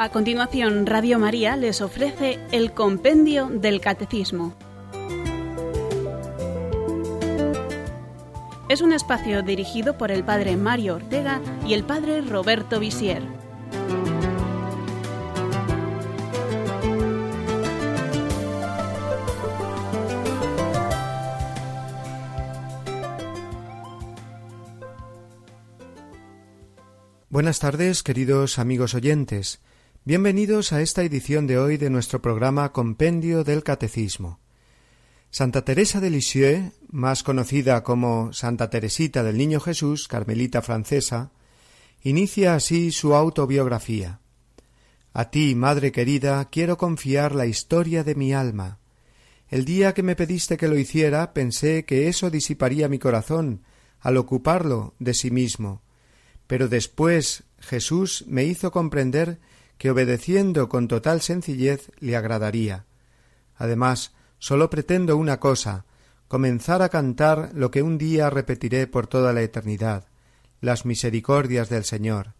A continuación, Radio María les ofrece el Compendio del Catecismo. Es un espacio dirigido por el Padre Mario Ortega y el Padre Roberto Visier. Buenas tardes, queridos amigos oyentes. Bienvenidos a esta edición de hoy de nuestro programa Compendio del Catecismo. Santa Teresa de Lisieux, más conocida como Santa Teresita del Niño Jesús, carmelita francesa, inicia así su autobiografía. A ti, madre querida, quiero confiar la historia de mi alma. El día que me pediste que lo hiciera, pensé que eso disiparía mi corazón al ocuparlo de sí mismo. Pero después Jesús me hizo comprender que obedeciendo con total sencillez le agradaría. Además, sólo pretendo una cosa comenzar a cantar lo que un día repetiré por toda la eternidad las misericordias del Señor.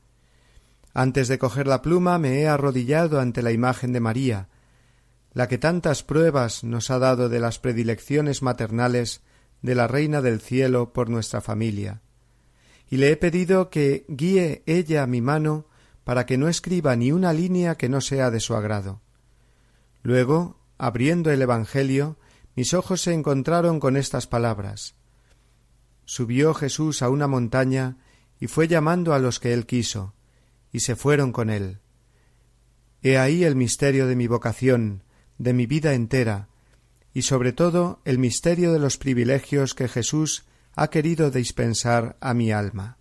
Antes de coger la pluma me he arrodillado ante la imagen de María, la que tantas pruebas nos ha dado de las predilecciones maternales de la Reina del Cielo por nuestra familia, y le he pedido que guíe ella mi mano para que no escriba ni una línea que no sea de su agrado. Luego, abriendo el Evangelio, mis ojos se encontraron con estas palabras. Subió Jesús a una montaña y fue llamando a los que él quiso, y se fueron con él. He ahí el misterio de mi vocación, de mi vida entera, y sobre todo el misterio de los privilegios que Jesús ha querido dispensar a mi alma.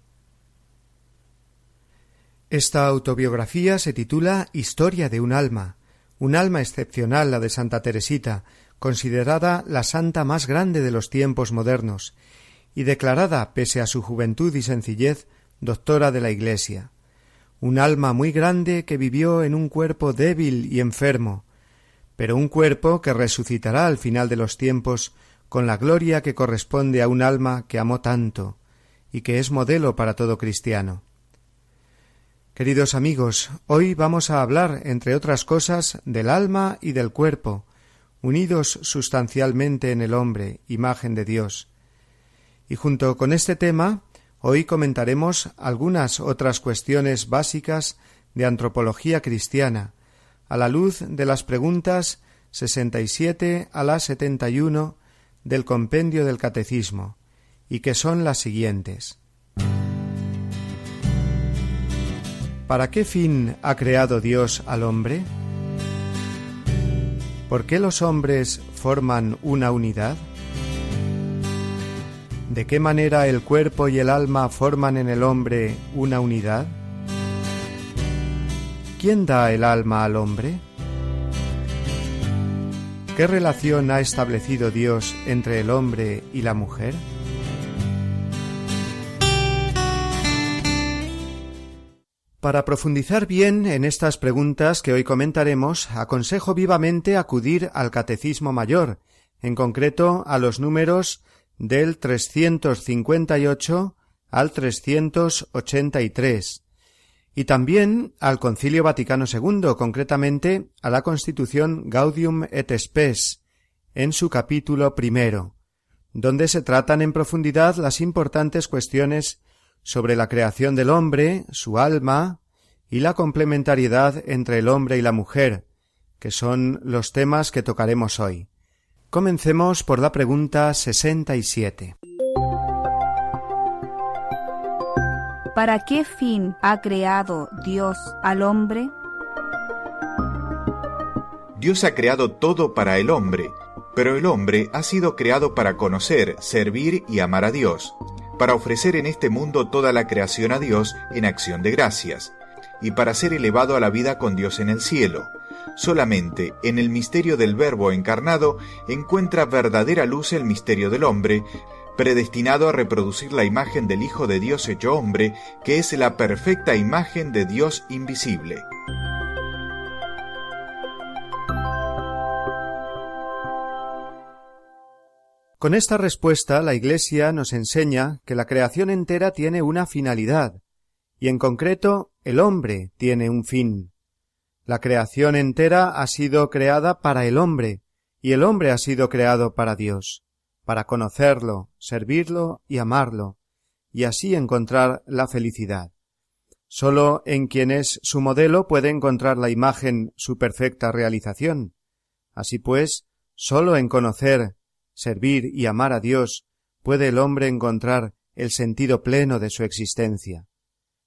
Esta autobiografía se titula Historia de un alma, un alma excepcional la de Santa Teresita, considerada la santa más grande de los tiempos modernos, y declarada, pese a su juventud y sencillez, doctora de la Iglesia. Un alma muy grande que vivió en un cuerpo débil y enfermo, pero un cuerpo que resucitará al final de los tiempos con la gloria que corresponde a un alma que amó tanto, y que es modelo para todo cristiano. Queridos amigos, hoy vamos a hablar, entre otras cosas, del alma y del cuerpo, unidos sustancialmente en el hombre, imagen de Dios. Y junto con este tema, hoy comentaremos algunas otras cuestiones básicas de antropología cristiana, a la luz de las preguntas sesenta y siete a la setenta y uno del compendio del Catecismo, y que son las siguientes. ¿Para qué fin ha creado Dios al hombre? ¿Por qué los hombres forman una unidad? ¿De qué manera el cuerpo y el alma forman en el hombre una unidad? ¿Quién da el alma al hombre? ¿Qué relación ha establecido Dios entre el hombre y la mujer? Para profundizar bien en estas preguntas que hoy comentaremos, aconsejo vivamente acudir al Catecismo Mayor, en concreto a los números del 358 al 383, y también al Concilio Vaticano II, concretamente a la Constitución Gaudium et Spes, en su capítulo primero, donde se tratan en profundidad las importantes cuestiones sobre la creación del hombre, su alma y la complementariedad entre el hombre y la mujer, que son los temas que tocaremos hoy. Comencemos por la pregunta sesenta y siete. ¿Para qué fin ha creado Dios al hombre? Dios ha creado todo para el hombre, pero el hombre ha sido creado para conocer, servir y amar a Dios para ofrecer en este mundo toda la creación a Dios en acción de gracias, y para ser elevado a la vida con Dios en el cielo. Solamente en el misterio del Verbo encarnado encuentra verdadera luz el misterio del hombre, predestinado a reproducir la imagen del Hijo de Dios hecho hombre, que es la perfecta imagen de Dios invisible. Con esta respuesta la Iglesia nos enseña que la creación entera tiene una finalidad, y en concreto el hombre tiene un fin. La creación entera ha sido creada para el hombre, y el hombre ha sido creado para Dios, para conocerlo, servirlo y amarlo, y así encontrar la felicidad. Sólo en quien es su modelo puede encontrar la imagen su perfecta realización. Así pues, sólo en conocer, servir y amar a Dios puede el hombre encontrar el sentido pleno de su existencia.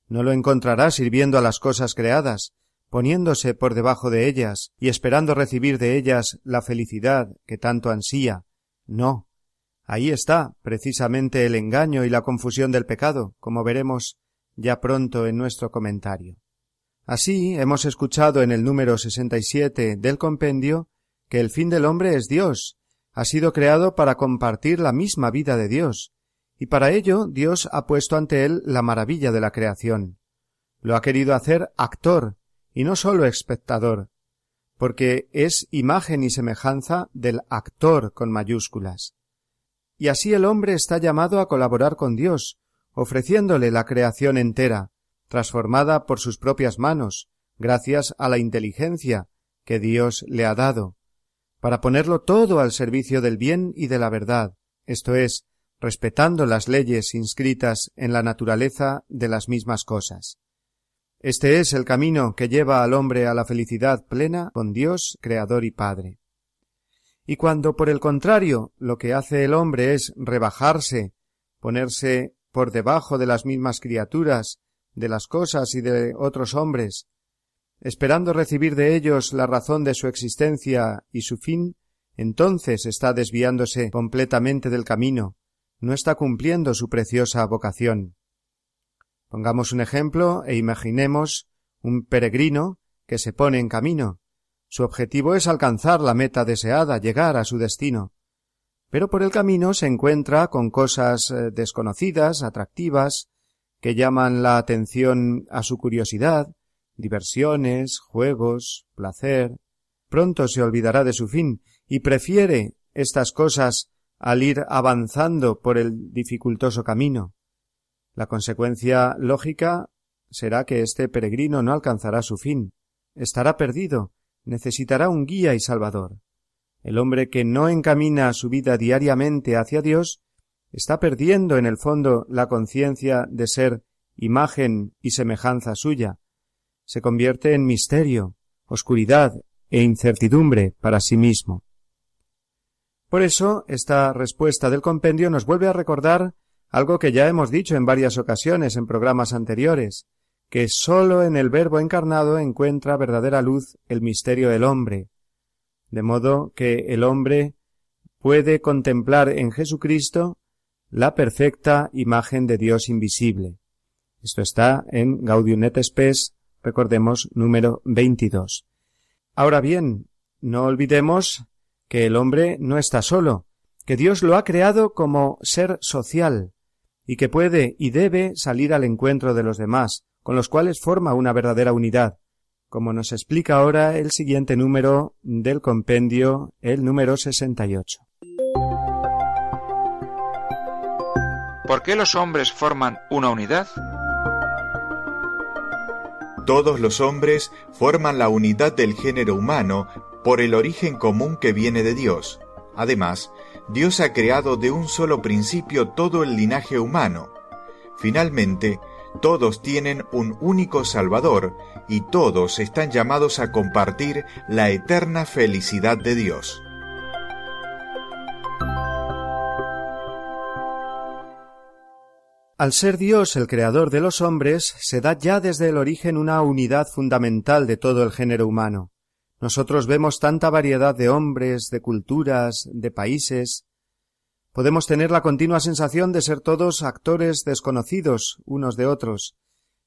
No lo encontrará sirviendo a las cosas creadas, poniéndose por debajo de ellas y esperando recibir de ellas la felicidad que tanto ansía. No. Ahí está precisamente el engaño y la confusión del pecado, como veremos ya pronto en nuestro comentario. Así hemos escuchado en el número 67 del compendio que el fin del hombre es Dios, ha sido creado para compartir la misma vida de Dios, y para ello Dios ha puesto ante él la maravilla de la creación. Lo ha querido hacer actor, y no sólo espectador, porque es imagen y semejanza del actor con mayúsculas. Y así el hombre está llamado a colaborar con Dios, ofreciéndole la creación entera, transformada por sus propias manos, gracias a la inteligencia que Dios le ha dado, para ponerlo todo al servicio del bien y de la verdad, esto es, respetando las leyes inscritas en la naturaleza de las mismas cosas. Este es el camino que lleva al hombre a la felicidad plena con Dios, Creador y Padre. Y cuando, por el contrario, lo que hace el hombre es rebajarse, ponerse por debajo de las mismas criaturas, de las cosas y de otros hombres, esperando recibir de ellos la razón de su existencia y su fin, entonces está desviándose completamente del camino, no está cumpliendo su preciosa vocación. Pongamos un ejemplo e imaginemos un peregrino que se pone en camino. Su objetivo es alcanzar la meta deseada, llegar a su destino pero por el camino se encuentra con cosas eh, desconocidas, atractivas, que llaman la atención a su curiosidad, diversiones, juegos, placer. Pronto se olvidará de su fin y prefiere estas cosas al ir avanzando por el dificultoso camino. La consecuencia lógica será que este peregrino no alcanzará su fin, estará perdido, necesitará un guía y salvador. El hombre que no encamina su vida diariamente hacia Dios está perdiendo en el fondo la conciencia de ser imagen y semejanza suya. Se convierte en misterio, oscuridad e incertidumbre para sí mismo. Por eso, esta respuesta del compendio nos vuelve a recordar algo que ya hemos dicho en varias ocasiones en programas anteriores, que sólo en el Verbo encarnado encuentra verdadera luz el misterio del hombre, de modo que el hombre puede contemplar en Jesucristo la perfecta imagen de Dios invisible. Esto está en Gaudium et Spes, recordemos, número 22. Ahora bien, no olvidemos que el hombre no está solo, que Dios lo ha creado como ser social, y que puede y debe salir al encuentro de los demás, con los cuales forma una verdadera unidad, como nos explica ahora el siguiente número del compendio, el número 68. ¿Por qué los hombres forman una unidad? Todos los hombres forman la unidad del género humano por el origen común que viene de Dios. Además, Dios ha creado de un solo principio todo el linaje humano. Finalmente, todos tienen un único Salvador y todos están llamados a compartir la eterna felicidad de Dios. Al ser Dios el creador de los hombres, se da ya desde el origen una unidad fundamental de todo el género humano. Nosotros vemos tanta variedad de hombres, de culturas, de países, podemos tener la continua sensación de ser todos actores desconocidos unos de otros,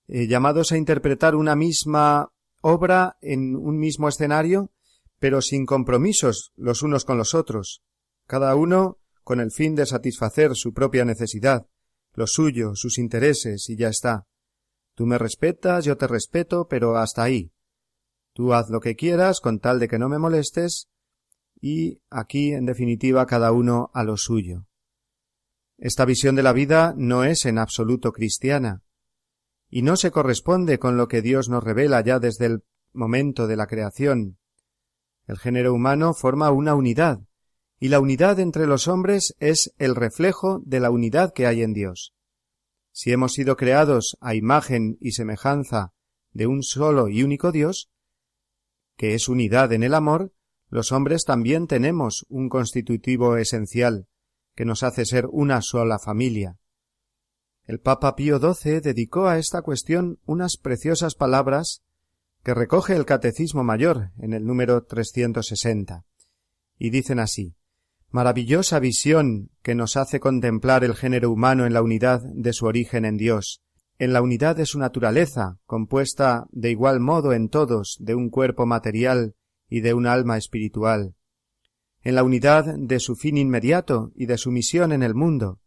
eh, llamados a interpretar una misma obra en un mismo escenario, pero sin compromisos los unos con los otros, cada uno con el fin de satisfacer su propia necesidad, lo suyo, sus intereses, y ya está. Tú me respetas, yo te respeto, pero hasta ahí. Tú haz lo que quieras con tal de que no me molestes, y aquí, en definitiva, cada uno a lo suyo. Esta visión de la vida no es en absoluto cristiana, y no se corresponde con lo que Dios nos revela ya desde el momento de la creación. El género humano forma una unidad, y la unidad entre los hombres es el reflejo de la unidad que hay en Dios. Si hemos sido creados a imagen y semejanza de un solo y único Dios, que es unidad en el amor, los hombres también tenemos un constitutivo esencial, que nos hace ser una sola familia. El Papa Pío XII dedicó a esta cuestión unas preciosas palabras que recoge el Catecismo Mayor en el número 360, y dicen así Maravillosa visión que nos hace contemplar el género humano en la unidad de su origen en Dios, en la unidad de su naturaleza, compuesta de igual modo en todos de un cuerpo material y de un alma espiritual, en la unidad de su fin inmediato y de su misión en el mundo,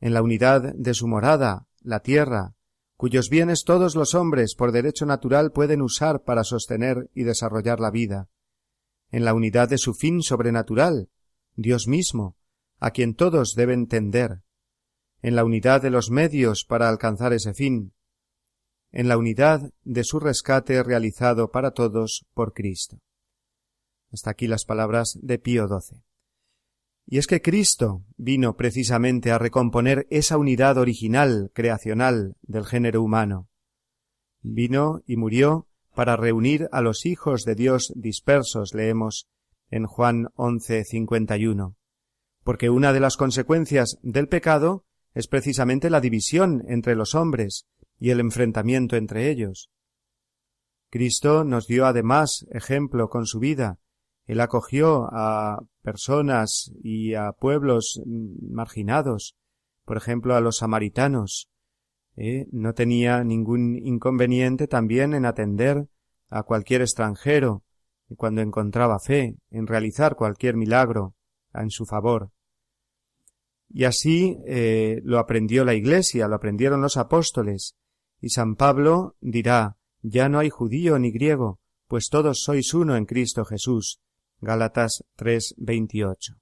en la unidad de su morada, la tierra, cuyos bienes todos los hombres por derecho natural pueden usar para sostener y desarrollar la vida, en la unidad de su fin sobrenatural, Dios mismo, a quien todos deben tender, en la unidad de los medios para alcanzar ese fin, en la unidad de su rescate realizado para todos por Cristo. Hasta aquí las palabras de Pío XII. Y es que Cristo vino precisamente a recomponer esa unidad original, creacional del género humano. Vino y murió para reunir a los hijos de Dios dispersos, leemos en Juan 11:51, porque una de las consecuencias del pecado es precisamente la división entre los hombres y el enfrentamiento entre ellos. Cristo nos dio además ejemplo con su vida. Él acogió a personas y a pueblos marginados, por ejemplo a los samaritanos. ¿eh? No tenía ningún inconveniente también en atender a cualquier extranjero cuando encontraba fe en realizar cualquier milagro en su favor. Y así eh, lo aprendió la Iglesia, lo aprendieron los apóstoles, y San Pablo dirá Ya no hay judío ni griego, pues todos sois uno en Cristo Jesús. Gálatas 3:28.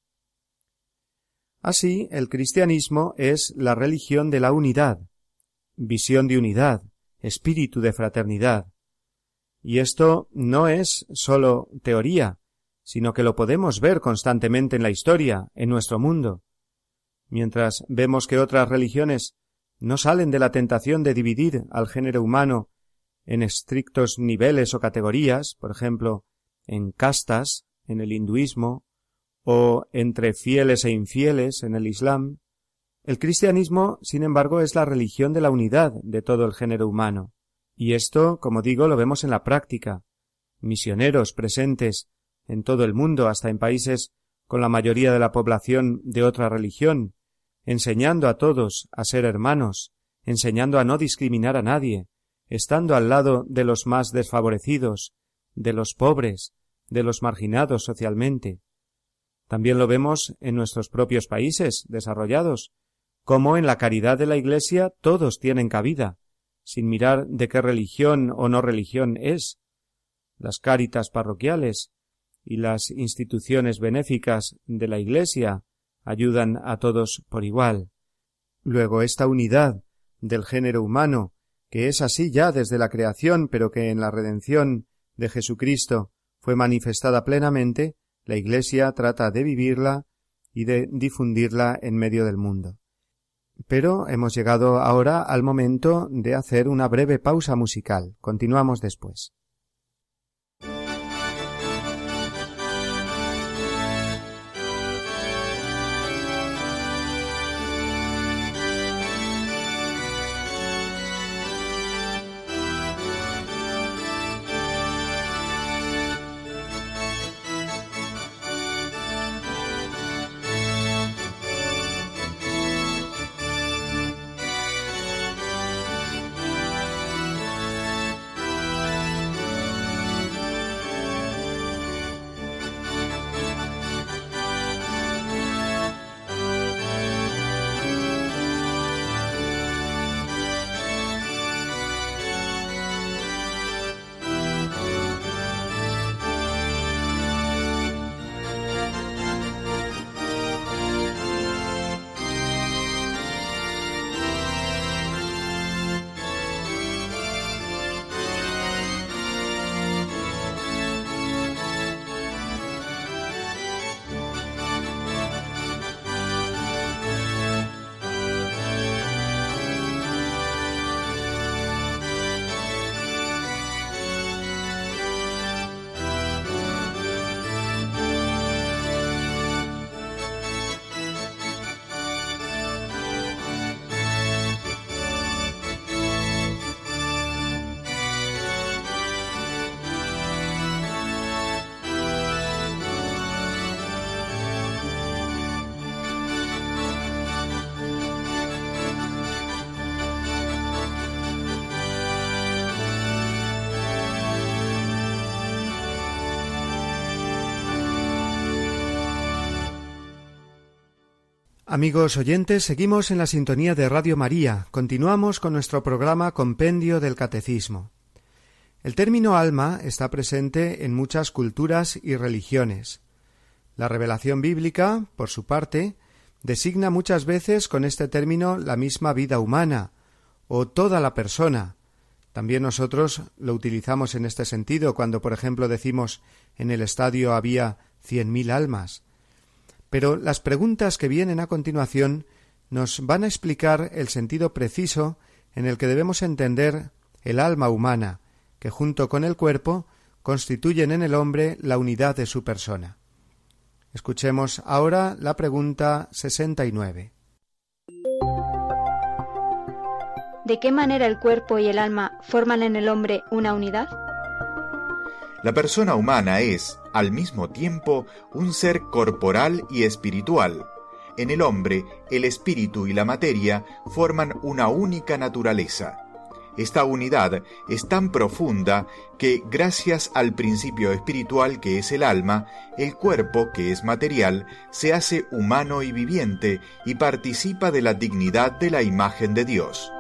Así, el cristianismo es la religión de la unidad, visión de unidad, espíritu de fraternidad. Y esto no es sólo teoría, sino que lo podemos ver constantemente en la historia, en nuestro mundo mientras vemos que otras religiones no salen de la tentación de dividir al género humano en estrictos niveles o categorías, por ejemplo, en castas, en el hinduismo, o entre fieles e infieles en el Islam, el cristianismo, sin embargo, es la religión de la unidad de todo el género humano. Y esto, como digo, lo vemos en la práctica. Misioneros presentes en todo el mundo, hasta en países con la mayoría de la población de otra religión, enseñando a todos a ser hermanos, enseñando a no discriminar a nadie, estando al lado de los más desfavorecidos, de los pobres, de los marginados socialmente. También lo vemos en nuestros propios países desarrollados, como en la caridad de la Iglesia todos tienen cabida, sin mirar de qué religión o no religión es. Las cáritas parroquiales y las instituciones benéficas de la Iglesia ayudan a todos por igual. Luego esta unidad del género humano, que es así ya desde la creación, pero que en la redención de Jesucristo fue manifestada plenamente, la Iglesia trata de vivirla y de difundirla en medio del mundo. Pero hemos llegado ahora al momento de hacer una breve pausa musical. Continuamos después. Amigos oyentes, seguimos en la sintonía de Radio María. Continuamos con nuestro programa Compendio del Catecismo. El término alma está presente en muchas culturas y religiones. La revelación bíblica, por su parte, designa muchas veces con este término la misma vida humana, o toda la persona. También nosotros lo utilizamos en este sentido cuando, por ejemplo, decimos en el estadio había cien mil almas. Pero las preguntas que vienen a continuación nos van a explicar el sentido preciso en el que debemos entender el alma humana, que junto con el cuerpo constituyen en el hombre la unidad de su persona. Escuchemos ahora la pregunta 69. ¿De qué manera el cuerpo y el alma forman en el hombre una unidad? La persona humana es, al mismo tiempo, un ser corporal y espiritual. En el hombre, el espíritu y la materia forman una única naturaleza. Esta unidad es tan profunda que, gracias al principio espiritual que es el alma, el cuerpo, que es material, se hace humano y viviente y participa de la dignidad de la imagen de Dios.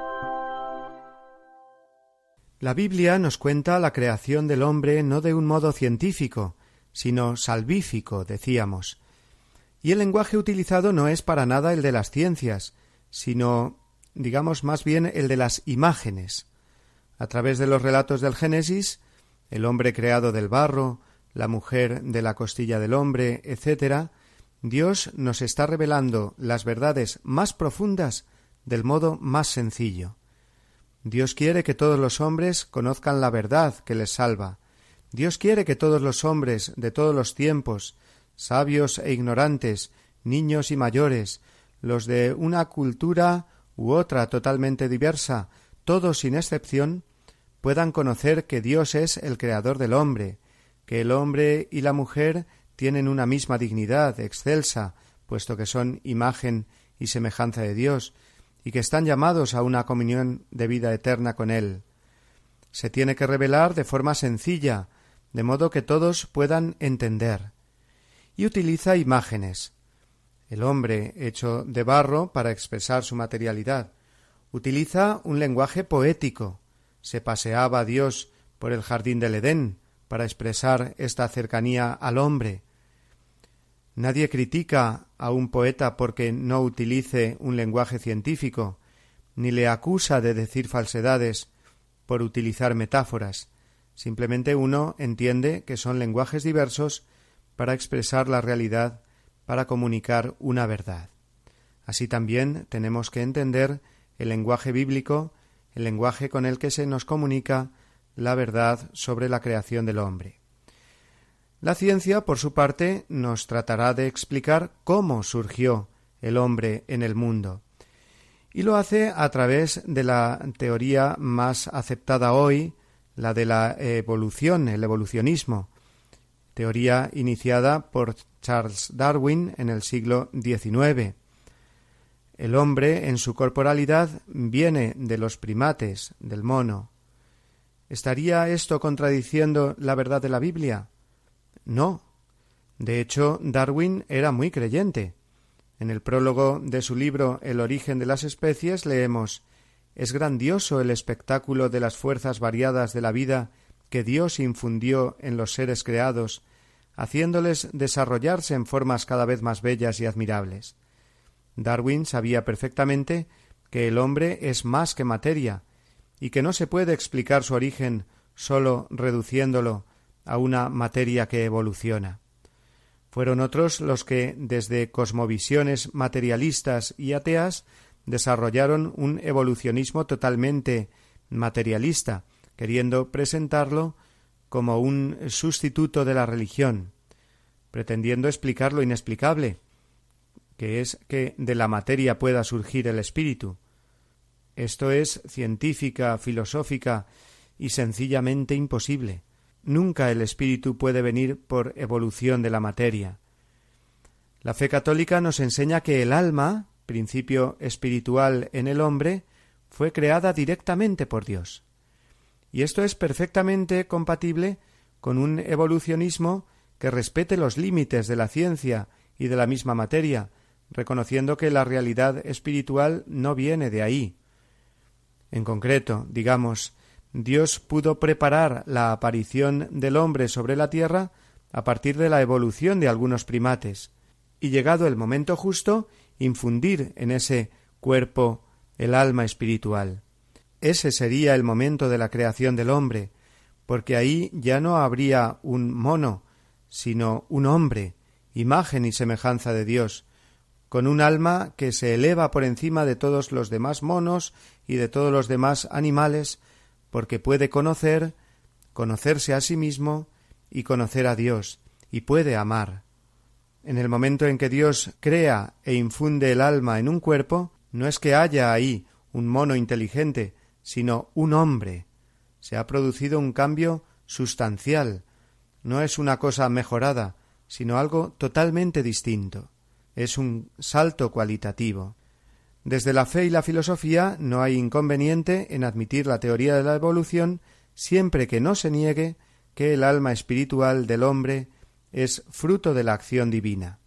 La Biblia nos cuenta la creación del hombre no de un modo científico, sino salvífico, decíamos. Y el lenguaje utilizado no es para nada el de las ciencias, sino, digamos, más bien el de las imágenes. A través de los relatos del Génesis, el hombre creado del barro, la mujer de la costilla del hombre, etc., Dios nos está revelando las verdades más profundas del modo más sencillo. Dios quiere que todos los hombres conozcan la verdad que les salva. Dios quiere que todos los hombres de todos los tiempos, sabios e ignorantes, niños y mayores, los de una cultura u otra totalmente diversa, todos sin excepción, puedan conocer que Dios es el creador del hombre, que el hombre y la mujer tienen una misma dignidad excelsa, puesto que son imagen y semejanza de Dios, y que están llamados a una comunión de vida eterna con Él. Se tiene que revelar de forma sencilla, de modo que todos puedan entender. Y utiliza imágenes. El hombre hecho de barro para expresar su materialidad. Utiliza un lenguaje poético. Se paseaba Dios por el jardín del Edén para expresar esta cercanía al hombre. Nadie critica a un poeta porque no utilice un lenguaje científico, ni le acusa de decir falsedades por utilizar metáforas. Simplemente uno entiende que son lenguajes diversos para expresar la realidad, para comunicar una verdad. Así también tenemos que entender el lenguaje bíblico, el lenguaje con el que se nos comunica la verdad sobre la creación del hombre. La ciencia, por su parte, nos tratará de explicar cómo surgió el hombre en el mundo. Y lo hace a través de la teoría más aceptada hoy, la de la evolución, el evolucionismo, teoría iniciada por Charles Darwin en el siglo XIX. El hombre, en su corporalidad, viene de los primates, del mono. ¿Estaría esto contradiciendo la verdad de la Biblia? No. De hecho, Darwin era muy creyente. En el prólogo de su libro El origen de las especies leemos Es grandioso el espectáculo de las fuerzas variadas de la vida que Dios infundió en los seres creados, haciéndoles desarrollarse en formas cada vez más bellas y admirables. Darwin sabía perfectamente que el hombre es más que materia, y que no se puede explicar su origen sólo reduciéndolo a una materia que evoluciona. Fueron otros los que, desde cosmovisiones materialistas y ateas, desarrollaron un evolucionismo totalmente materialista, queriendo presentarlo como un sustituto de la religión, pretendiendo explicar lo inexplicable, que es que de la materia pueda surgir el espíritu. Esto es científica, filosófica y sencillamente imposible. Nunca el espíritu puede venir por evolución de la materia. La fe católica nos enseña que el alma, principio espiritual en el hombre, fue creada directamente por Dios. Y esto es perfectamente compatible con un evolucionismo que respete los límites de la ciencia y de la misma materia, reconociendo que la realidad espiritual no viene de ahí. En concreto, digamos, Dios pudo preparar la aparición del hombre sobre la tierra a partir de la evolución de algunos primates, y llegado el momento justo, infundir en ese cuerpo el alma espiritual. Ese sería el momento de la creación del hombre, porque ahí ya no habría un mono, sino un hombre, imagen y semejanza de Dios, con un alma que se eleva por encima de todos los demás monos y de todos los demás animales, porque puede conocer, conocerse a sí mismo y conocer a Dios, y puede amar. En el momento en que Dios crea e infunde el alma en un cuerpo, no es que haya ahí un mono inteligente, sino un hombre. Se ha producido un cambio sustancial. No es una cosa mejorada, sino algo totalmente distinto. Es un salto cualitativo. Desde la fe y la filosofía no hay inconveniente en admitir la teoría de la evolución siempre que no se niegue que el alma espiritual del hombre es fruto de la acción divina.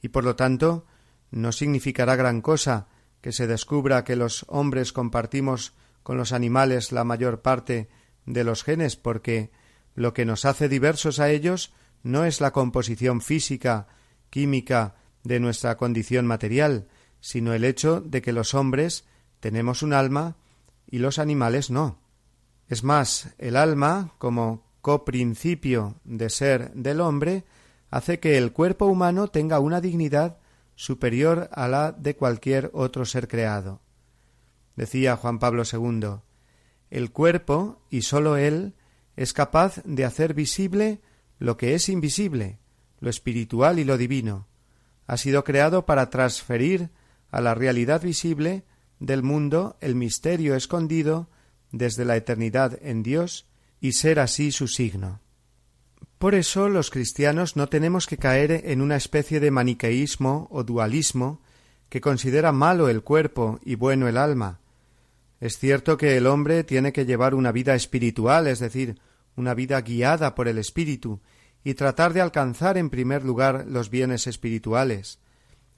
Y por lo tanto, no significará gran cosa que se descubra que los hombres compartimos con los animales la mayor parte de los genes, porque lo que nos hace diversos a ellos no es la composición física, química de nuestra condición material, sino el hecho de que los hombres tenemos un alma y los animales no. Es más, el alma, como coprincipio de ser del hombre, hace que el cuerpo humano tenga una dignidad superior a la de cualquier otro ser creado. Decía Juan Pablo II El cuerpo, y sólo él, es capaz de hacer visible lo que es invisible, lo espiritual y lo divino. Ha sido creado para transferir a la realidad visible del mundo el misterio escondido desde la eternidad en Dios y ser así su signo. Por eso los cristianos no tenemos que caer en una especie de maniqueísmo o dualismo que considera malo el cuerpo y bueno el alma. Es cierto que el hombre tiene que llevar una vida espiritual, es decir, una vida guiada por el espíritu, y tratar de alcanzar en primer lugar los bienes espirituales.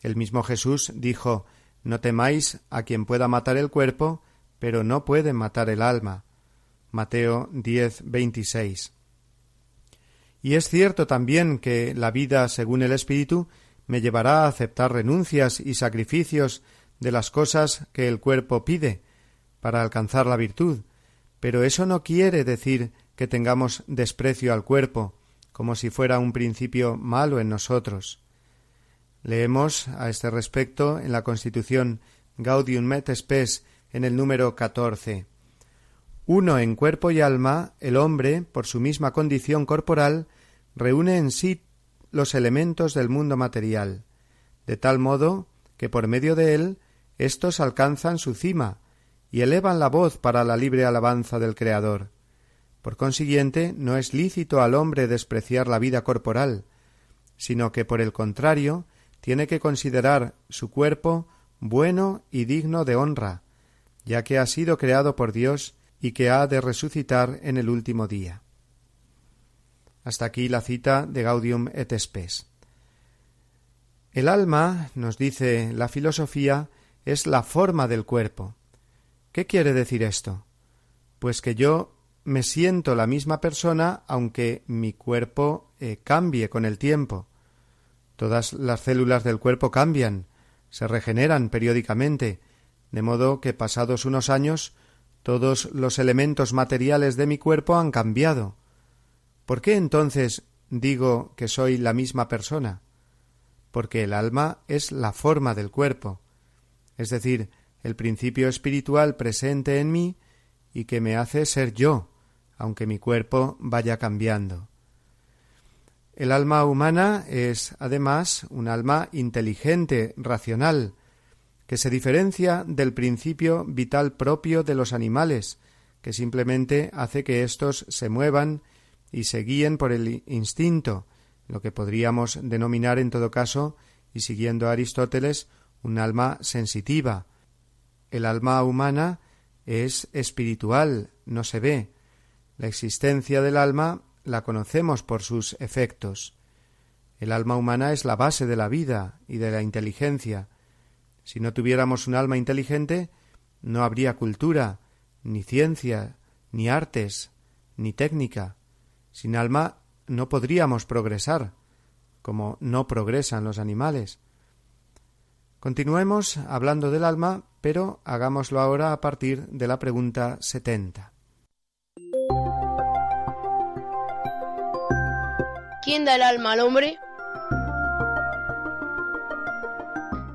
El mismo Jesús dijo No temáis a quien pueda matar el cuerpo, pero no puede matar el alma. Mateo 10, 26. Y es cierto también que la vida según el Espíritu me llevará a aceptar renuncias y sacrificios de las cosas que el cuerpo pide para alcanzar la virtud, pero eso no quiere decir que tengamos desprecio al cuerpo, como si fuera un principio malo en nosotros. Leemos a este respecto en la Constitución Gaudium et Spes en el número catorce. Uno en cuerpo y alma, el hombre, por su misma condición corporal, reúne en sí los elementos del mundo material, de tal modo que por medio de él éstos alcanzan su cima y elevan la voz para la libre alabanza del Creador. Por consiguiente, no es lícito al hombre despreciar la vida corporal, sino que por el contrario tiene que considerar su cuerpo bueno y digno de honra, ya que ha sido creado por Dios y que ha de resucitar en el último día. Hasta aquí la cita de Gaudium et Spes. El alma, nos dice la filosofía, es la forma del cuerpo. ¿Qué quiere decir esto? Pues que yo me siento la misma persona aunque mi cuerpo eh, cambie con el tiempo. Todas las células del cuerpo cambian, se regeneran periódicamente, de modo que pasados unos años todos los elementos materiales de mi cuerpo han cambiado. ¿Por qué entonces digo que soy la misma persona? Porque el alma es la forma del cuerpo, es decir, el principio espiritual presente en mí y que me hace ser yo, aunque mi cuerpo vaya cambiando. El alma humana es, además, un alma inteligente, racional, que se diferencia del principio vital propio de los animales, que simplemente hace que éstos se muevan y se guíen por el instinto, lo que podríamos denominar en todo caso, y siguiendo a Aristóteles, un alma sensitiva. El alma humana es espiritual, no se ve. La existencia del alma la conocemos por sus efectos. El alma humana es la base de la vida y de la inteligencia. Si no tuviéramos un alma inteligente, no habría cultura, ni ciencia, ni artes, ni técnica. Sin alma no podríamos progresar, como no progresan los animales. Continuemos hablando del alma, pero hagámoslo ahora a partir de la pregunta setenta. ¿Quién da el alma al hombre?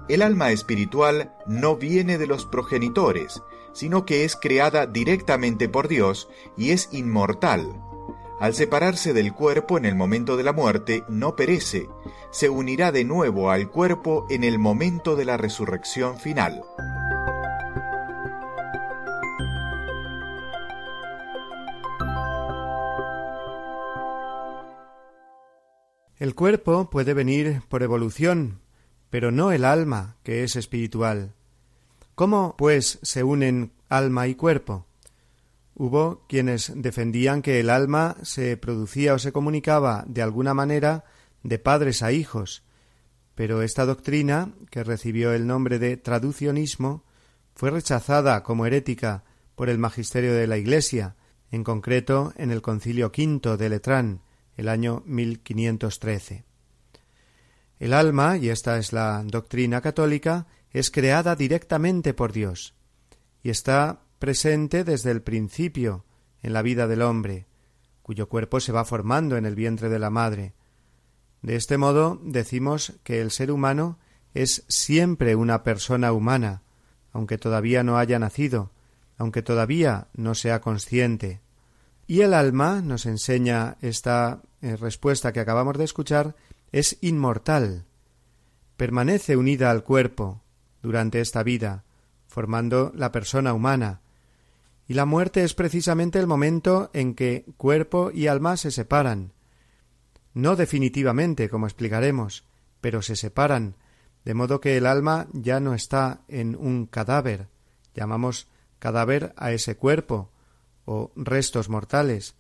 El alma espiritual no viene de los progenitores, sino que es creada directamente por Dios y es inmortal. Al separarse del cuerpo en el momento de la muerte, no perece, se unirá de nuevo al cuerpo en el momento de la resurrección final. El cuerpo puede venir por evolución, pero no el alma, que es espiritual. ¿Cómo, pues, se unen alma y cuerpo? Hubo quienes defendían que el alma se producía o se comunicaba de alguna manera de padres a hijos, pero esta doctrina, que recibió el nombre de traducionismo, fue rechazada como herética por el magisterio de la Iglesia, en concreto en el Concilio V de Letrán, el año 1513. El alma, y esta es la doctrina católica, es creada directamente por Dios y está presente desde el principio en la vida del hombre, cuyo cuerpo se va formando en el vientre de la madre. De este modo decimos que el ser humano es siempre una persona humana, aunque todavía no haya nacido, aunque todavía no sea consciente. Y el alma, nos enseña esta eh, respuesta que acabamos de escuchar, es inmortal. Permanece unida al cuerpo durante esta vida, formando la persona humana. Y la muerte es precisamente el momento en que cuerpo y alma se separan. No definitivamente, como explicaremos, pero se separan, de modo que el alma ya no está en un cadáver, llamamos cadáver a ese cuerpo, o restos mortales,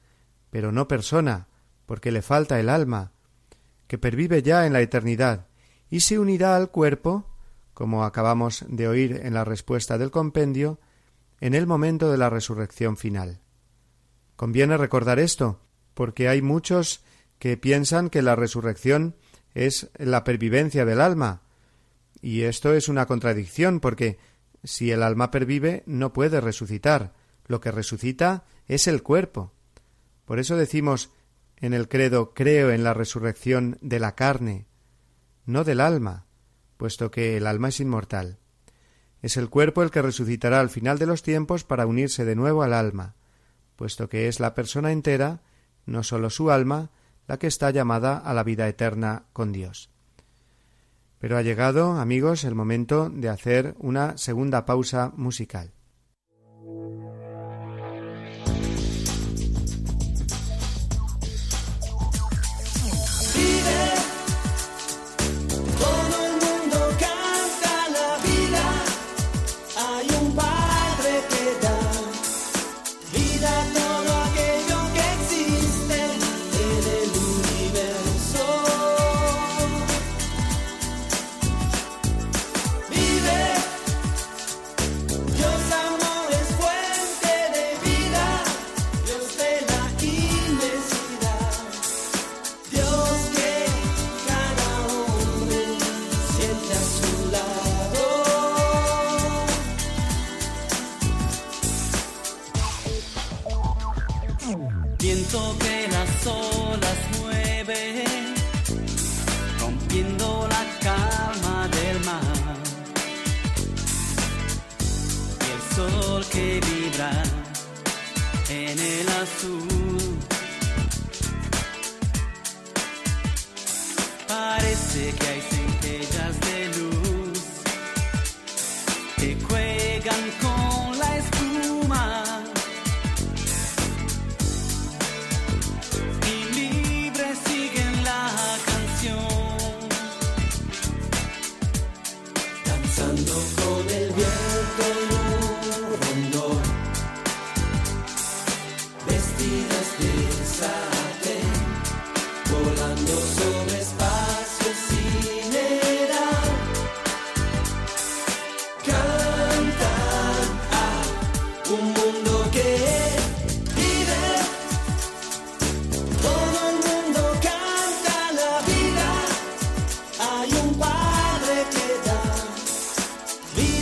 pero no persona, porque le falta el alma, que pervive ya en la eternidad, y se unirá al cuerpo, como acabamos de oír en la respuesta del compendio, en el momento de la resurrección final. Conviene recordar esto, porque hay muchos que piensan que la resurrección es la pervivencia del alma, y esto es una contradicción, porque si el alma pervive no puede resucitar, lo que resucita es el cuerpo. Por eso decimos en el credo creo en la resurrección de la carne, no del alma, puesto que el alma es inmortal. Es el cuerpo el que resucitará al final de los tiempos para unirse de nuevo al alma, puesto que es la persona entera, no sólo su alma, la que está llamada a la vida eterna con Dios. Pero ha llegado, amigos, el momento de hacer una segunda pausa musical.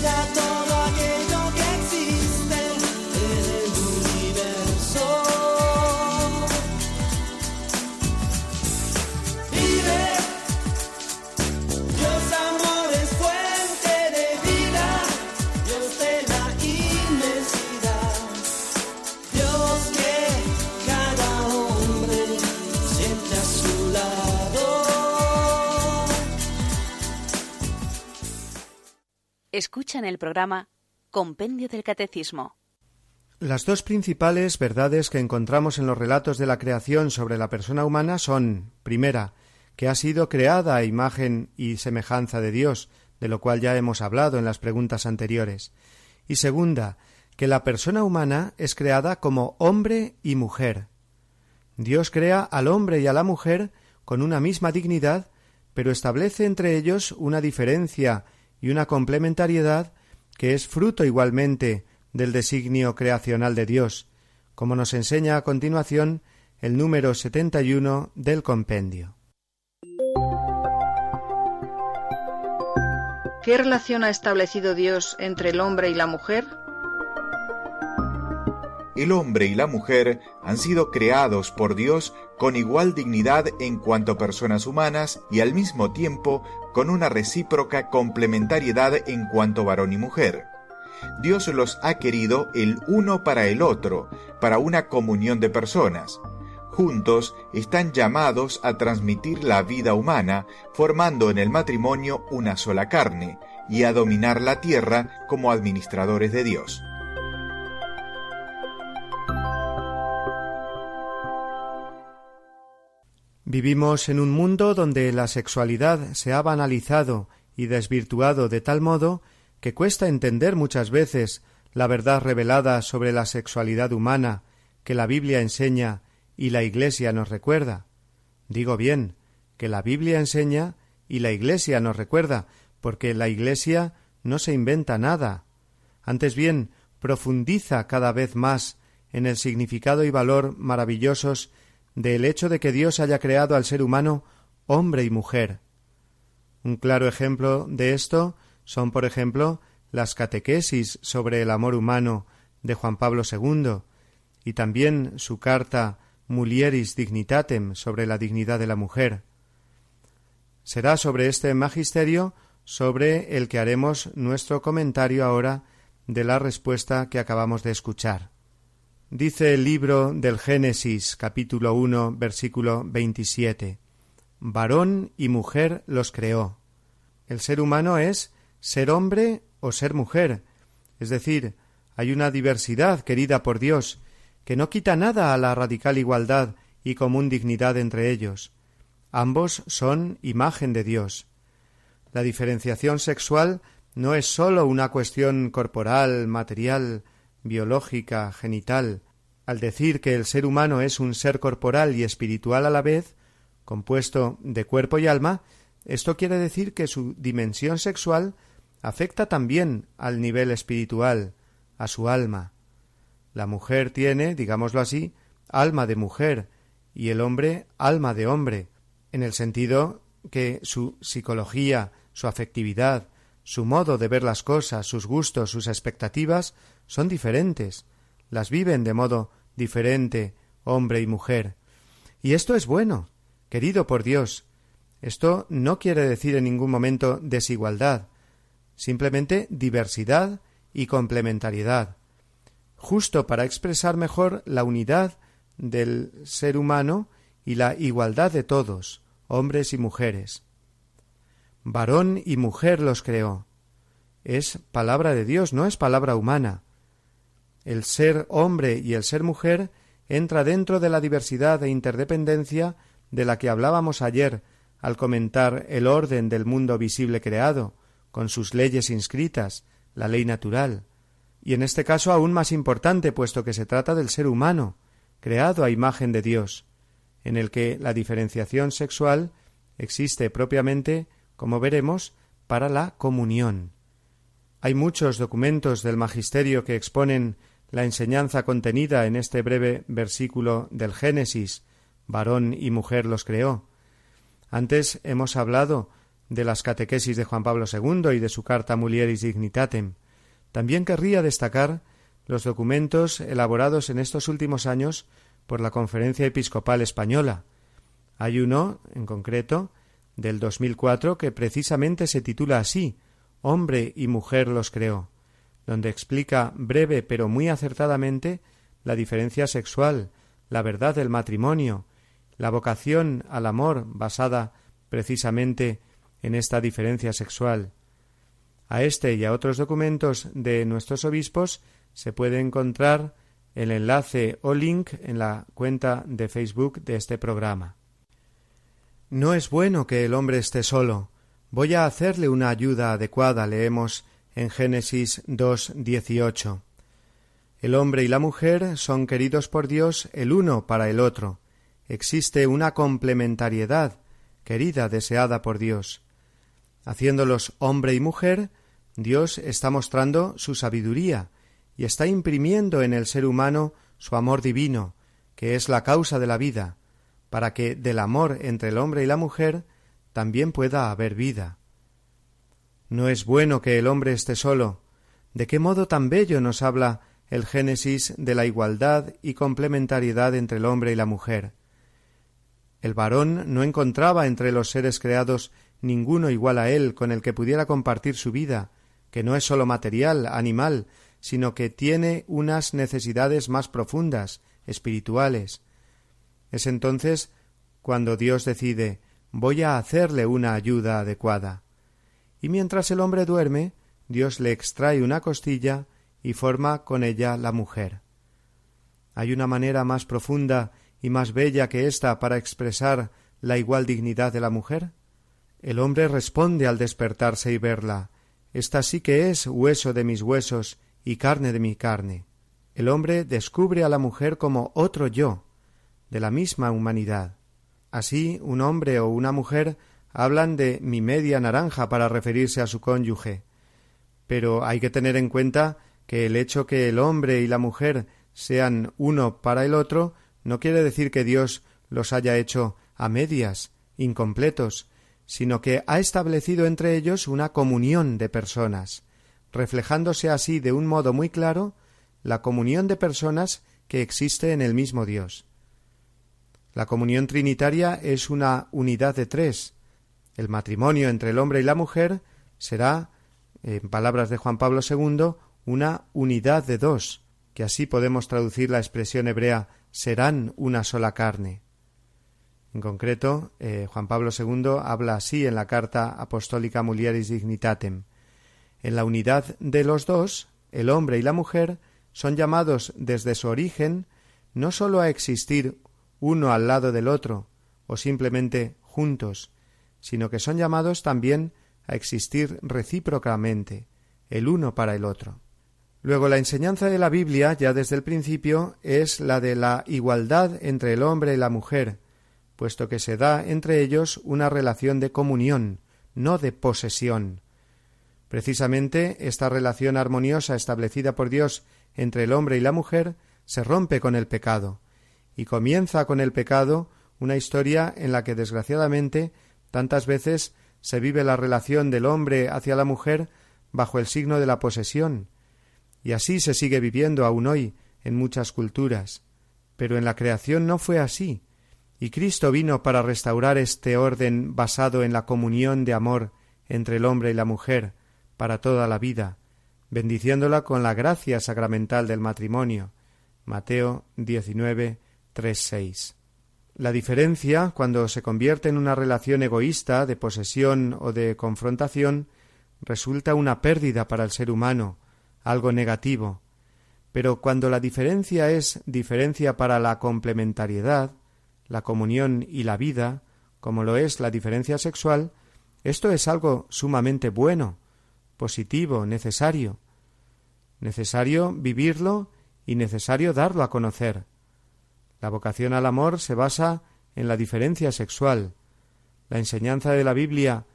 está. Escuchan el programa Compendio del Catecismo. Las dos principales verdades que encontramos en los relatos de la creación sobre la persona humana son, primera, que ha sido creada a imagen y semejanza de Dios, de lo cual ya hemos hablado en las preguntas anteriores, y segunda, que la persona humana es creada como hombre y mujer. Dios crea al hombre y a la mujer con una misma dignidad, pero establece entre ellos una diferencia y una complementariedad que es fruto igualmente del designio creacional de Dios, como nos enseña a continuación el número 71 del compendio. ¿Qué relación ha establecido Dios entre el hombre y la mujer? El hombre y la mujer han sido creados por Dios con igual dignidad en cuanto personas humanas y al mismo tiempo con una recíproca complementariedad en cuanto varón y mujer. Dios los ha querido el uno para el otro, para una comunión de personas. Juntos están llamados a transmitir la vida humana, formando en el matrimonio una sola carne, y a dominar la tierra como administradores de Dios. Vivimos en un mundo donde la sexualidad se ha banalizado y desvirtuado de tal modo que cuesta entender muchas veces la verdad revelada sobre la sexualidad humana que la Biblia enseña y la Iglesia nos recuerda. Digo bien, que la Biblia enseña y la Iglesia nos recuerda, porque la Iglesia no se inventa nada. Antes bien, profundiza cada vez más en el significado y valor maravillosos del hecho de que Dios haya creado al ser humano hombre y mujer. Un claro ejemplo de esto son, por ejemplo, las catequesis sobre el amor humano de Juan Pablo II y también su carta Mulieris Dignitatem sobre la dignidad de la mujer. Será sobre este magisterio sobre el que haremos nuestro comentario ahora de la respuesta que acabamos de escuchar. Dice el libro del Génesis capítulo 1 versículo 27 Varón y mujer los creó. El ser humano es ser hombre o ser mujer, es decir, hay una diversidad querida por Dios, que no quita nada a la radical igualdad y común dignidad entre ellos. Ambos son imagen de Dios. La diferenciación sexual no es sólo una cuestión corporal, material, biológica, genital. Al decir que el ser humano es un ser corporal y espiritual a la vez, compuesto de cuerpo y alma, esto quiere decir que su dimensión sexual afecta también al nivel espiritual, a su alma. La mujer tiene, digámoslo así, alma de mujer y el hombre alma de hombre, en el sentido que su psicología, su afectividad, su modo de ver las cosas, sus gustos, sus expectativas son diferentes, las viven de modo diferente hombre y mujer. Y esto es bueno, querido por Dios. Esto no quiere decir en ningún momento desigualdad, simplemente diversidad y complementariedad, justo para expresar mejor la unidad del ser humano y la igualdad de todos, hombres y mujeres. Varón y mujer los creó. Es palabra de Dios, no es palabra humana. El ser hombre y el ser mujer entra dentro de la diversidad e interdependencia de la que hablábamos ayer al comentar el orden del mundo visible creado, con sus leyes inscritas, la ley natural, y en este caso aún más importante, puesto que se trata del ser humano, creado a imagen de Dios, en el que la diferenciación sexual existe propiamente como veremos, para la comunión. Hay muchos documentos del magisterio que exponen la enseñanza contenida en este breve versículo del Génesis, varón y mujer los creó. Antes hemos hablado de las catequesis de Juan Pablo II y de su carta Mulieris Dignitatem. También querría destacar los documentos elaborados en estos últimos años por la Conferencia Episcopal Española. Hay uno, en concreto, del 2004 que precisamente se titula así Hombre y mujer los creó, donde explica breve pero muy acertadamente la diferencia sexual, la verdad del matrimonio, la vocación al amor basada precisamente en esta diferencia sexual. A este y a otros documentos de nuestros obispos se puede encontrar el enlace o link en la cuenta de Facebook de este programa. No es bueno que el hombre esté solo. Voy a hacerle una ayuda adecuada, leemos en Génesis 2, 18. El hombre y la mujer son queridos por Dios el uno para el otro. Existe una complementariedad querida, deseada por Dios. Haciéndolos hombre y mujer, Dios está mostrando su sabiduría y está imprimiendo en el ser humano su amor divino, que es la causa de la vida, para que del amor entre el hombre y la mujer también pueda haber vida. No es bueno que el hombre esté solo. ¿De qué modo tan bello nos habla el Génesis de la igualdad y complementariedad entre el hombre y la mujer? El varón no encontraba entre los seres creados ninguno igual a él con el que pudiera compartir su vida, que no es sólo material, animal, sino que tiene unas necesidades más profundas, espirituales, es entonces cuando Dios decide voy a hacerle una ayuda adecuada. Y mientras el hombre duerme, Dios le extrae una costilla y forma con ella la mujer. ¿Hay una manera más profunda y más bella que ésta para expresar la igual dignidad de la mujer? El hombre responde al despertarse y verla. Esta sí que es hueso de mis huesos y carne de mi carne. El hombre descubre a la mujer como otro yo, de la misma humanidad. Así, un hombre o una mujer hablan de mi media naranja para referirse a su cónyuge. Pero hay que tener en cuenta que el hecho que el hombre y la mujer sean uno para el otro no quiere decir que Dios los haya hecho a medias, incompletos, sino que ha establecido entre ellos una comunión de personas, reflejándose así de un modo muy claro la comunión de personas que existe en el mismo Dios. La comunión trinitaria es una unidad de tres. El matrimonio entre el hombre y la mujer será, en palabras de Juan Pablo II, una unidad de dos, que así podemos traducir la expresión hebrea serán una sola carne. En concreto, eh, Juan Pablo II habla así en la carta apostólica Mulieris Dignitatem. En la unidad de los dos, el hombre y la mujer son llamados desde su origen no sólo a existir uno al lado del otro, o simplemente juntos, sino que son llamados también a existir recíprocamente, el uno para el otro. Luego la enseñanza de la Biblia, ya desde el principio, es la de la igualdad entre el hombre y la mujer, puesto que se da entre ellos una relación de comunión, no de posesión. Precisamente esta relación armoniosa establecida por Dios entre el hombre y la mujer se rompe con el pecado, y comienza con el pecado una historia en la que desgraciadamente tantas veces se vive la relación del hombre hacia la mujer bajo el signo de la posesión, y así se sigue viviendo aún hoy en muchas culturas. Pero en la creación no fue así, y Cristo vino para restaurar este orden basado en la comunión de amor entre el hombre y la mujer para toda la vida, bendiciéndola con la gracia sacramental del matrimonio. Mateo 19, la diferencia, cuando se convierte en una relación egoísta de posesión o de confrontación, resulta una pérdida para el ser humano, algo negativo. Pero cuando la diferencia es diferencia para la complementariedad, la comunión y la vida, como lo es la diferencia sexual, esto es algo sumamente bueno, positivo, necesario. Necesario vivirlo y necesario darlo a conocer. La vocación al amor se basa en la diferencia sexual. La enseñanza de la Biblia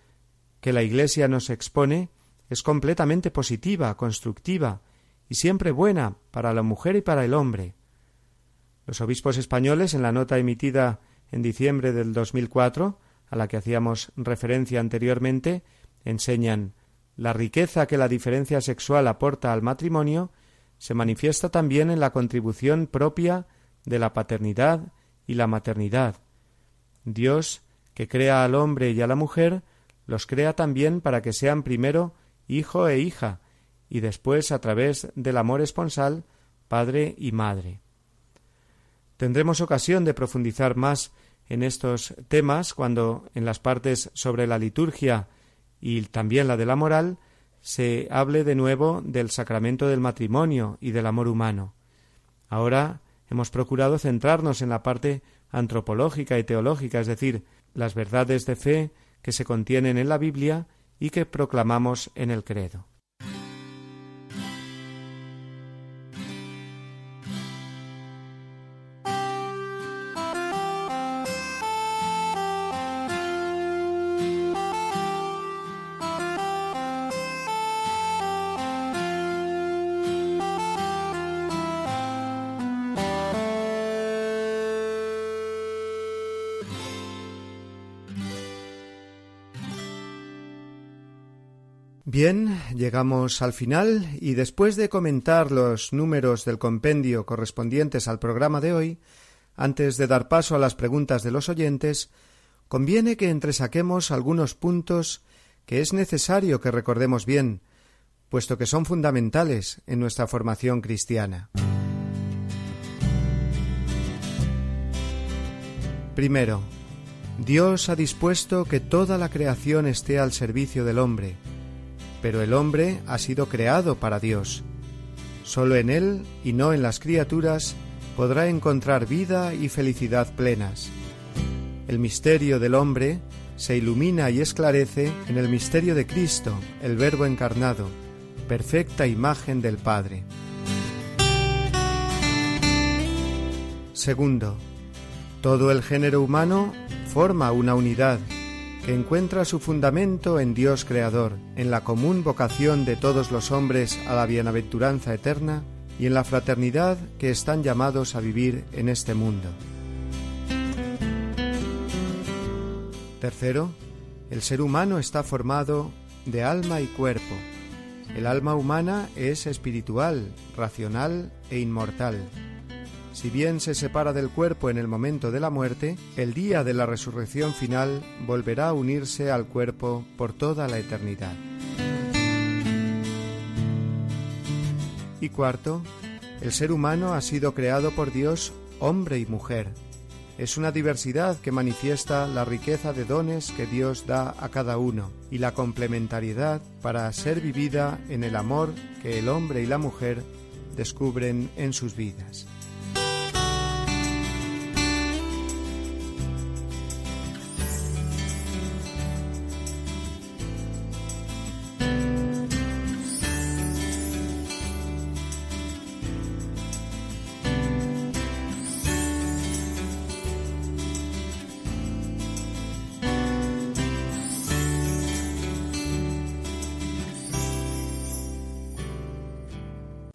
que la Iglesia nos expone es completamente positiva, constructiva, y siempre buena para la mujer y para el hombre. Los obispos españoles, en la nota emitida en diciembre del 2004, a la que hacíamos referencia anteriormente, enseñan la riqueza que la diferencia sexual aporta al matrimonio se manifiesta también en la contribución propia de la paternidad y la maternidad. Dios, que crea al hombre y a la mujer, los crea también para que sean primero hijo e hija, y después, a través del amor esponsal, padre y madre. Tendremos ocasión de profundizar más en estos temas cuando en las partes sobre la liturgia y también la de la moral se hable de nuevo del sacramento del matrimonio y del amor humano. Ahora hemos procurado centrarnos en la parte antropológica y teológica, es decir, las verdades de fe que se contienen en la Biblia y que proclamamos en el credo. Llegamos al final y después de comentar los números del compendio correspondientes al programa de hoy, antes de dar paso a las preguntas de los oyentes, conviene que entresaquemos algunos puntos que es necesario que recordemos bien, puesto que son fundamentales en nuestra formación cristiana. Primero, Dios ha dispuesto que toda la creación esté al servicio del hombre, pero el hombre ha sido creado para Dios. Solo en él y no en las criaturas podrá encontrar vida y felicidad plenas. El misterio del hombre se ilumina y esclarece en el misterio de Cristo, el Verbo encarnado, perfecta imagen del Padre. Segundo, todo el género humano forma una unidad que encuentra su fundamento en Dios Creador, en la común vocación de todos los hombres a la bienaventuranza eterna y en la fraternidad que están llamados a vivir en este mundo. Tercero, el ser humano está formado de alma y cuerpo. El alma humana es espiritual, racional e inmortal si bien se separa del cuerpo en el momento de la muerte, el día de la resurrección final volverá a unirse al cuerpo por toda la eternidad. Y cuarto, el ser humano ha sido creado por Dios hombre y mujer. Es una diversidad que manifiesta la riqueza de dones que Dios da a cada uno y la complementariedad para ser vivida en el amor que el hombre y la mujer descubren en sus vidas.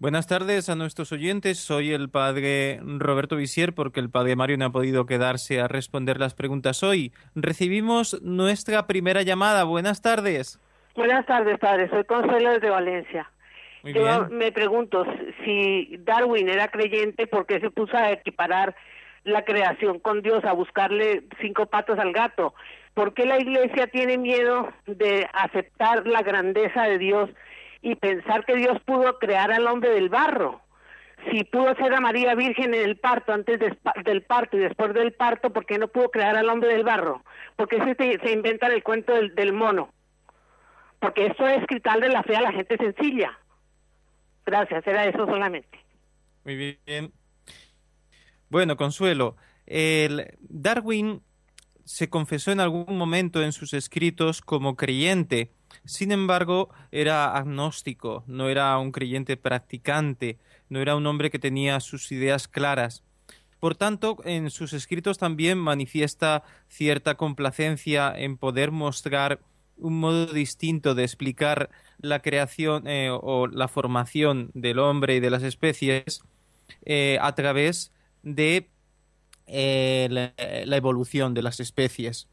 Buenas tardes a nuestros oyentes. Soy el padre Roberto Visier porque el padre Mario no ha podido quedarse a responder las preguntas hoy. Recibimos nuestra primera llamada. Buenas tardes. Buenas tardes, padre. Soy Consuelo desde Valencia. Yo me pregunto si Darwin era creyente, ¿por qué se puso a equiparar la creación con Dios, a buscarle cinco patos al gato? ¿Por qué la iglesia tiene miedo de aceptar la grandeza de Dios? Y pensar que Dios pudo crear al hombre del barro. si pudo ser a María Virgen en el parto, antes del parto y después del parto, ¿por qué no pudo crear al hombre del barro? Porque se, se inventa el cuento del, mono. Porque esto es quitarle la fe a la gente sencilla. Gracias, era eso solamente. Muy bien. Bueno, Consuelo, el Darwin se confesó en algún momento en sus escritos como creyente. Sin embargo, era agnóstico, no era un creyente practicante no era un hombre que tenía sus ideas claras. Por tanto, en sus escritos también manifiesta cierta complacencia en poder mostrar un modo distinto de explicar la creación eh, o la formación del hombre y de las especies eh, a través de eh, la, evolución de las especies.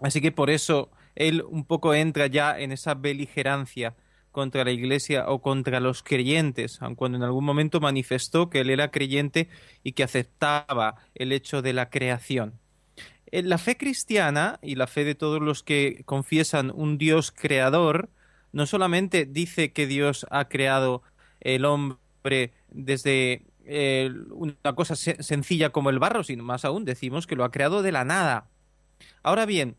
Así que por eso él un poco entra ya en esa beligerancia contra la Iglesia o contra los creyentes, aun cuando en algún momento manifestó que él era creyente y que aceptaba el hecho de la creación. Eh, la fe cristiana y la fe de todos los que confiesan un Dios creador no solamente dice que Dios ha creado el hombre desde eh, una cosa sencilla como el barro, sino más aún decimos que lo ha creado de la nada. Ahora bien,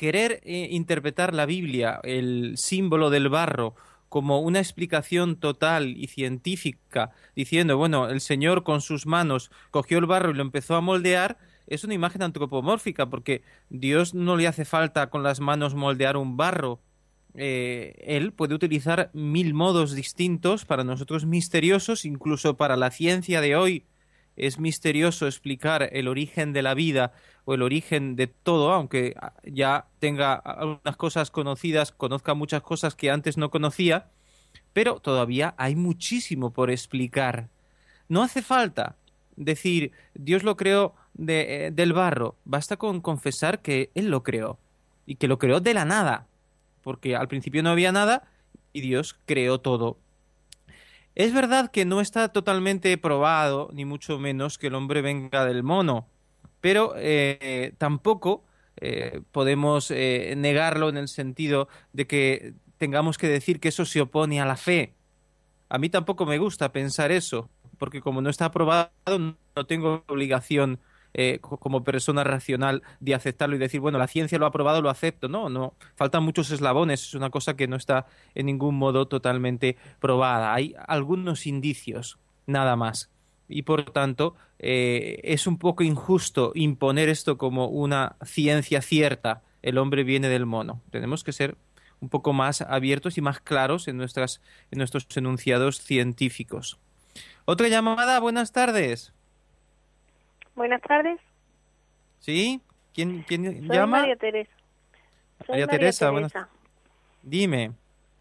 querer eh, interpretar la Biblia, el símbolo del barro, como una explicación total y científica, diciendo, bueno, el Señor con sus manos cogió el barro y lo empezó a moldear, es una imagen antropomórfica, porque Dios no le hace falta con las manos moldear un barro. Eh, él puede utilizar mil modos distintos, para nosotros misteriosos, incluso para la ciencia de hoy es misterioso explicar el origen de la vida o el origen de todo, aunque ya tenga algunas cosas conocidas, conozca muchas cosas que antes no conocía, pero todavía hay muchísimo por explicar. No hace falta decir Dios lo creó de, eh, del barro, basta con confesar que Él lo creó y que lo creó de la nada, porque al principio no había nada y Dios creó todo. Es verdad que no está totalmente probado, ni mucho menos, que el hombre venga del mono, pero eh, tampoco eh, podemos eh, negarlo en el sentido de que tengamos que decir que eso se opone a la fe. A mí tampoco me gusta pensar eso, porque como no está probado, no tengo obligación eh, como persona racional de aceptarlo y decir, bueno, la ciencia lo ha probado, lo acepto. No, no, faltan muchos eslabones, es una cosa que no está en ningún modo totalmente probada. Hay algunos indicios, nada más. Y por tanto, eh, es un poco injusto imponer esto como una ciencia cierta. El hombre viene del mono. Tenemos que ser un poco más abiertos y más claros en, nuestras, en nuestros enunciados científicos. Otra llamada, buenas tardes. Buenas tardes. ¿Sí? ¿Quién, quién Soy llama? María Teresa. María, Teresa, Buenas... Dime.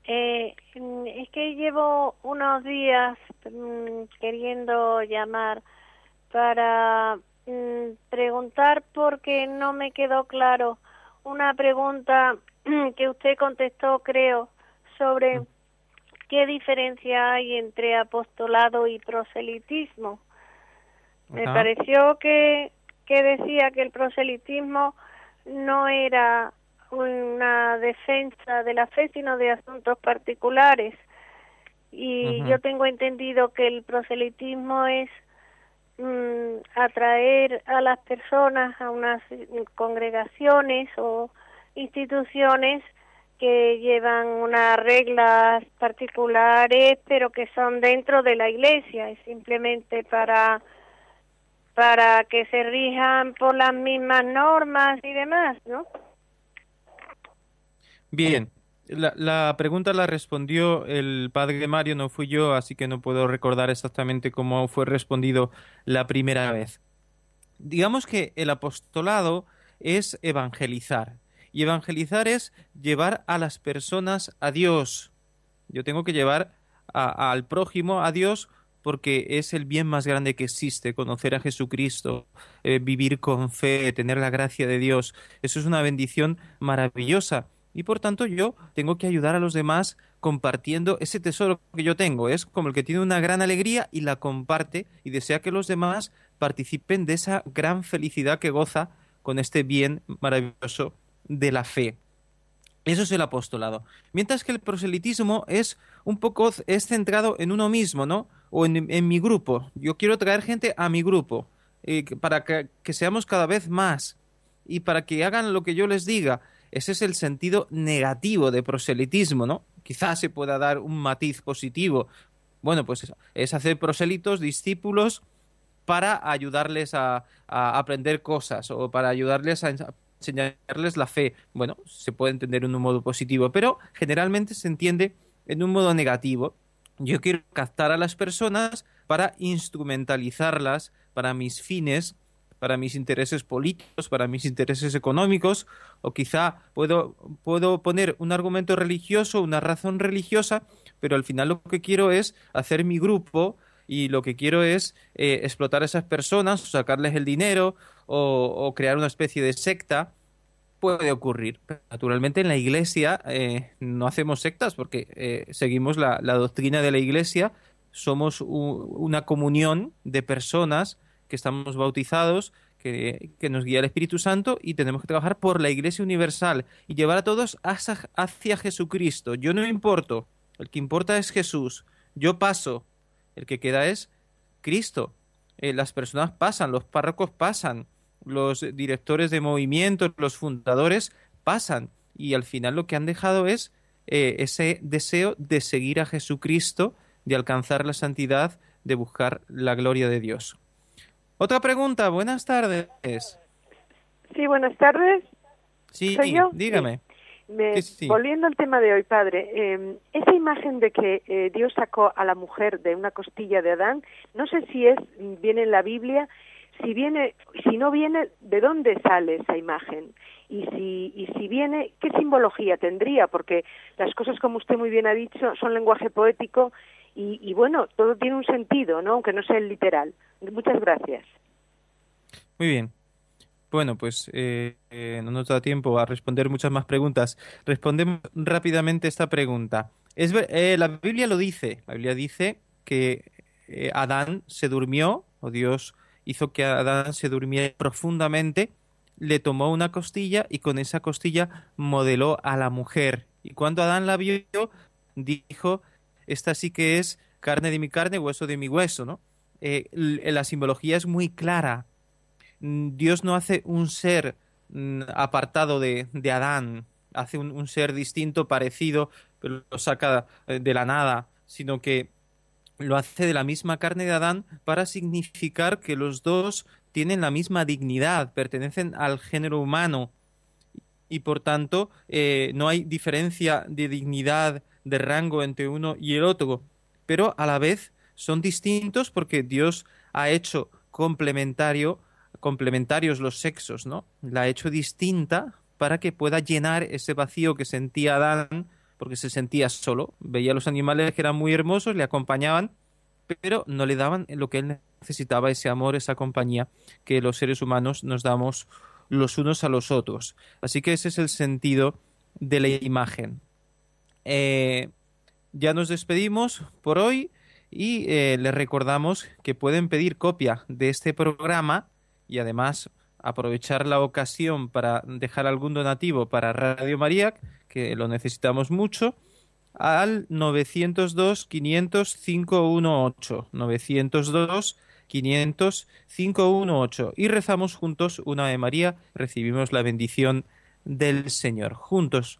Eh, es que llevo unos días mm, queriendo llamar para mm, preguntar porque no me quedó claro una pregunta que usted contestó, creo, sobre mm. qué diferencia hay entre apostolado y proselitismo. Me pareció que, que decía que el proselitismo no era una defensa de la fe, sino de asuntos particulares. Y yo tengo entendido que el proselitismo es mm, atraer a las personas a unas congregaciones o instituciones que llevan unas reglas particulares, pero que son dentro de la iglesia, es simplemente para para que se rijan por las mismas normas y demás, ¿no? Bien, la, pregunta la respondió el padre Mario, no fui yo, así que no puedo recordar exactamente cómo fue respondido la primera vez. Digamos que el apostolado es evangelizar, y evangelizar es llevar a las personas a Dios. Yo tengo que llevar al prójimo a Dios porque es el bien más grande que existe, conocer a Jesucristo, eh, vivir con fe, tener la gracia de Dios. Eso es una bendición maravillosa. Y por tanto yo tengo que ayudar a los demás compartiendo ese tesoro que yo tengo. Es como el que tiene una gran alegría y la comparte y desea que los demás participen de esa gran felicidad que goza con este bien maravilloso de la fe. Eso es el apostolado. Mientras que el proselitismo es un poco es centrado en uno mismo, ¿no? o en, mi grupo. Yo quiero traer gente a mi grupo eh, para que, seamos cada vez más y para que hagan lo que yo les diga. Ese es el sentido negativo de proselitismo, ¿no? Quizás se pueda dar un matiz positivo. Bueno, pues es hacer prosélitos, discípulos, para ayudarles a, aprender cosas o para ayudarles a enseñarles la fe. Bueno, se puede entender en un modo positivo, pero generalmente se entiende en un modo negativo. Yo quiero captar a las personas para instrumentalizarlas para mis fines, para mis intereses políticos, para mis intereses económicos, o quizá puedo, puedo poner un argumento religioso, una razón religiosa, pero al final lo que quiero es hacer mi grupo y lo que quiero es eh, explotar a esas personas, sacarles el dinero o, crear una especie de secta, puede ocurrir. Naturalmente en la iglesia eh, no hacemos sectas porque eh, seguimos la, doctrina de la iglesia, somos una comunión de personas que estamos bautizados, que, que, nos guía el Espíritu Santo y tenemos que trabajar por la Iglesia Universal y llevar a todos hacia, Jesucristo. Yo no importo, el que importa es Jesús. Yo paso, el que queda es Cristo. Eh, las personas pasan, los párrocos pasan, los directores de movimientos, los fundadores pasan y al final lo que han dejado es eh, ese deseo de seguir a Jesucristo, de alcanzar la santidad, de buscar la gloria de Dios. Otra pregunta, buenas tardes. Sí, buenas tardes. Sí, dígame. Volviendo al tema de hoy, padre, eh, esa imagen de que eh, Dios sacó a la mujer de una costilla de Adán, no sé si es viene en la Biblia, si viene, si no viene, ¿de dónde sale esa imagen? Y si, y si viene, ¿qué simbología tendría? Porque las cosas, como usted muy bien ha dicho, son lenguaje poético y, bueno, todo tiene un sentido, ¿no? Aunque no sea el literal. Muchas gracias. Muy bien. Bueno, pues eh, eh, no nos da tiempo a responder muchas más preguntas. Respondemos rápidamente esta pregunta. Es, eh, la Biblia lo dice. La Biblia dice que Adán se durmió, o Dios hizo que Adán se durmiera profundamente, le tomó una costilla y con esa costilla modeló a la mujer. Y cuando Adán la vio, dijo, esta sí que es carne de mi carne, hueso de mi hueso, ¿no? la simbología es muy clara. Mm, Dios no hace un ser mm, apartado de, Adán, hace un, ser distinto, parecido, pero lo saca eh, de la nada, sino que lo hace de la misma carne de Adán para significar que los dos tienen la misma dignidad, pertenecen al género humano. Y por tanto eh, no hay diferencia de dignidad, de rango entre uno y el otro, pero a la vez son distintos porque Dios ha hecho complementario complementarios los sexos, ¿no? La ha hecho distinta para que pueda llenar ese vacío que sentía Adán porque se sentía solo. Veía a los animales que eran muy hermosos, le acompañaban, pero no le daban lo que él necesitaba, ese amor, esa compañía que los seres humanos nos damos los unos a los otros. Así que ese es el sentido de la imagen. Eh, ya nos despedimos por hoy y eh, les recordamos que pueden pedir copia de este programa y además aprovechar la ocasión para dejar algún donativo para Radio María, que lo necesitamos mucho, al 902 500 518 902 500 518 y rezamos juntos una de María, recibimos la bendición del Señor. Juntos,